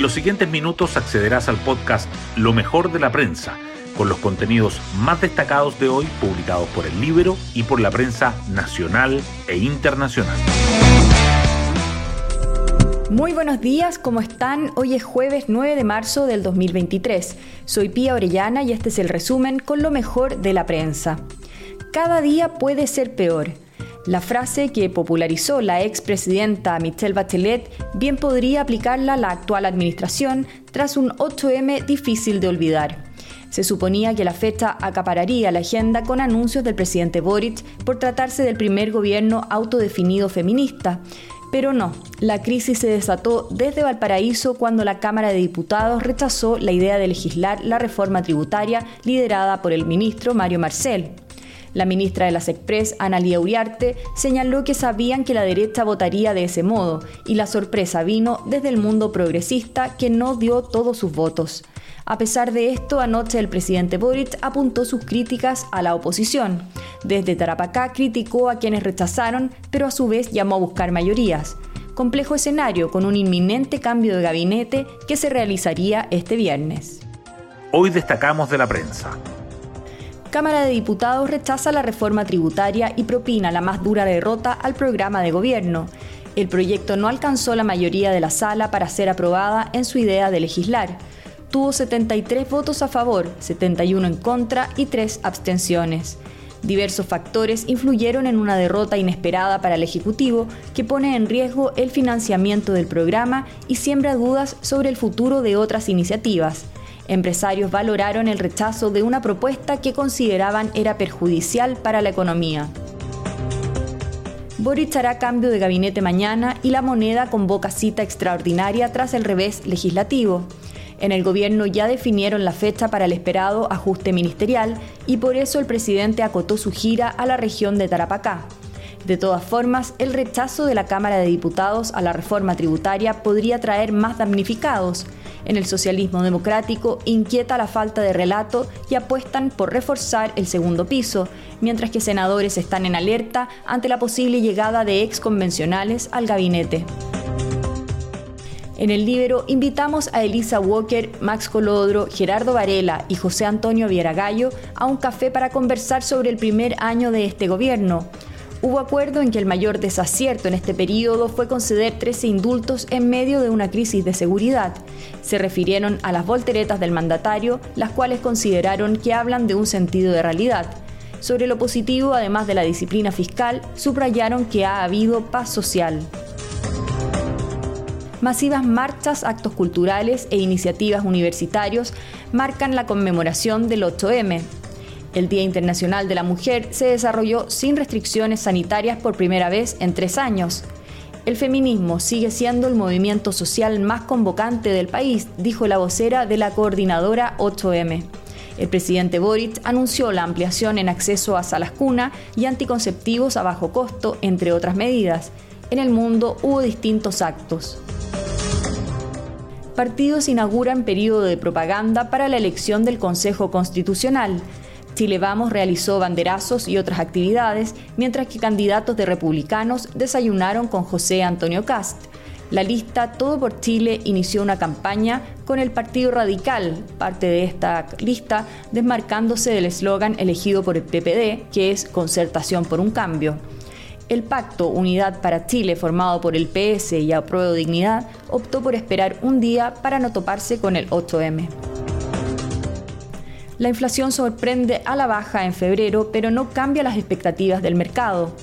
En los siguientes minutos accederás al podcast Lo mejor de la prensa, con los contenidos más destacados de hoy publicados por el libro y por la prensa nacional e internacional. Muy buenos días, ¿cómo están? Hoy es jueves 9 de marzo del 2023. Soy Pía Orellana y este es el resumen con lo mejor de la prensa. Cada día puede ser peor. La frase que popularizó la expresidenta Michelle Bachelet bien podría aplicarla a la actual administración tras un 8M difícil de olvidar. Se suponía que la fecha acapararía la agenda con anuncios del presidente Boric por tratarse del primer gobierno autodefinido feminista. Pero no, la crisis se desató desde Valparaíso cuando la Cámara de Diputados rechazó la idea de legislar la reforma tributaria liderada por el ministro Mario Marcel. La ministra de las Express, Analia Uriarte, señaló que sabían que la derecha votaría de ese modo y la sorpresa vino desde el mundo progresista que no dio todos sus votos. A pesar de esto, anoche el presidente Boric apuntó sus críticas a la oposición. Desde Tarapacá criticó a quienes rechazaron, pero a su vez llamó a buscar mayorías. Complejo escenario con un inminente cambio de gabinete que se realizaría este viernes. Hoy destacamos de la prensa. Cámara de Diputados rechaza la reforma tributaria y propina la más dura derrota al programa de gobierno. El proyecto no alcanzó la mayoría de la sala para ser aprobada en su idea de legislar. Tuvo 73 votos a favor, 71 en contra y 3 abstenciones. Diversos factores influyeron en una derrota inesperada para el Ejecutivo que pone en riesgo el financiamiento del programa y siembra dudas sobre el futuro de otras iniciativas. Empresarios valoraron el rechazo de una propuesta que consideraban era perjudicial para la economía. Boric hará cambio de gabinete mañana y la moneda convoca cita extraordinaria tras el revés legislativo. En el gobierno ya definieron la fecha para el esperado ajuste ministerial y por eso el presidente acotó su gira a la región de Tarapacá. De todas formas, el rechazo de la Cámara de Diputados a la reforma tributaria podría traer más damnificados. En el socialismo democrático inquieta la falta de relato y apuestan por reforzar el segundo piso, mientras que senadores están en alerta ante la posible llegada de ex convencionales al gabinete. En el libro invitamos a Elisa Walker, Max Colodro, Gerardo Varela y José Antonio Vieragallo a un café para conversar sobre el primer año de este gobierno. Hubo acuerdo en que el mayor desacierto en este periodo fue conceder 13 indultos en medio de una crisis de seguridad. Se refirieron a las volteretas del mandatario, las cuales consideraron que hablan de un sentido de realidad. Sobre lo positivo, además de la disciplina fiscal, subrayaron que ha habido paz social. Masivas marchas, actos culturales e iniciativas universitarios marcan la conmemoración del 8M, el Día Internacional de la Mujer se desarrolló sin restricciones sanitarias por primera vez en tres años. El feminismo sigue siendo el movimiento social más convocante del país, dijo la vocera de la coordinadora 8M. El presidente Boric anunció la ampliación en acceso a salas cuna y anticonceptivos a bajo costo, entre otras medidas. En el mundo hubo distintos actos. Partidos inauguran periodo de propaganda para la elección del Consejo Constitucional. Chile Vamos realizó banderazos y otras actividades, mientras que candidatos de republicanos desayunaron con José Antonio Cast. La lista Todo por Chile inició una campaña con el Partido Radical, parte de esta lista desmarcándose del eslogan elegido por el PPD, que es Concertación por un Cambio. El pacto Unidad para Chile, formado por el PS y Apruebo Dignidad, optó por esperar un día para no toparse con el 8M. La inflación sorprende a la baja en febrero, pero no cambia las expectativas del mercado.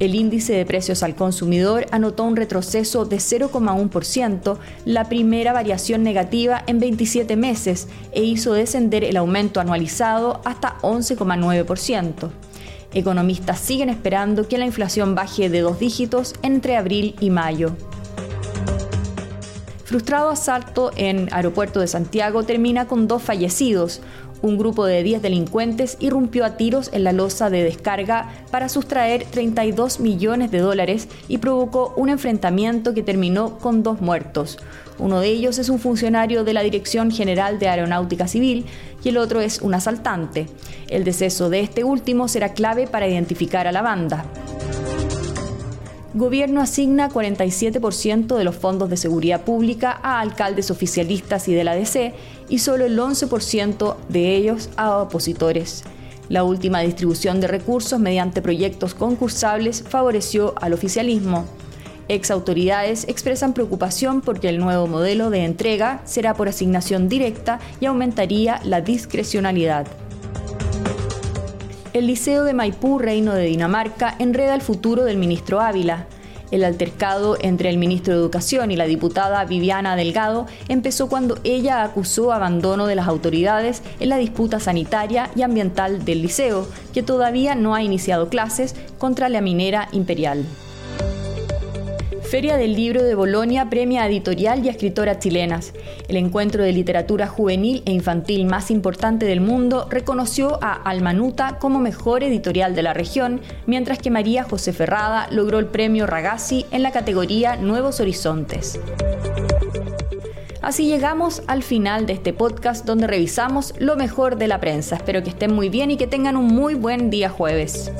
El índice de precios al consumidor anotó un retroceso de 0,1%, la primera variación negativa en 27 meses, e hizo descender el aumento anualizado hasta 11,9%. Economistas siguen esperando que la inflación baje de dos dígitos entre abril y mayo. Frustrado asalto en Aeropuerto de Santiago termina con dos fallecidos, un grupo de 10 delincuentes irrumpió a tiros en la losa de descarga para sustraer 32 millones de dólares y provocó un enfrentamiento que terminó con dos muertos. Uno de ellos es un funcionario de la Dirección General de Aeronáutica Civil y el otro es un asaltante. El deceso de este último será clave para identificar a la banda. Gobierno asigna 47% de los fondos de seguridad pública a alcaldes oficialistas y de la DC y solo el 11% de ellos a opositores. La última distribución de recursos mediante proyectos concursables favoreció al oficialismo. Ex autoridades expresan preocupación porque el nuevo modelo de entrega será por asignación directa y aumentaría la discrecionalidad. El Liceo de Maipú, Reino de Dinamarca, enreda el futuro del ministro Ávila. El altercado entre el ministro de Educación y la diputada Viviana Delgado empezó cuando ella acusó abandono de las autoridades en la disputa sanitaria y ambiental del liceo, que todavía no ha iniciado clases contra la minera imperial. Feria del Libro de Bolonia premia editorial y a escritoras chilenas. El encuentro de literatura juvenil e infantil más importante del mundo reconoció a Almanuta como mejor editorial de la región, mientras que María José Ferrada logró el premio Ragazzi en la categoría Nuevos Horizontes. Así llegamos al final de este podcast donde revisamos lo mejor de la prensa. Espero que estén muy bien y que tengan un muy buen día jueves.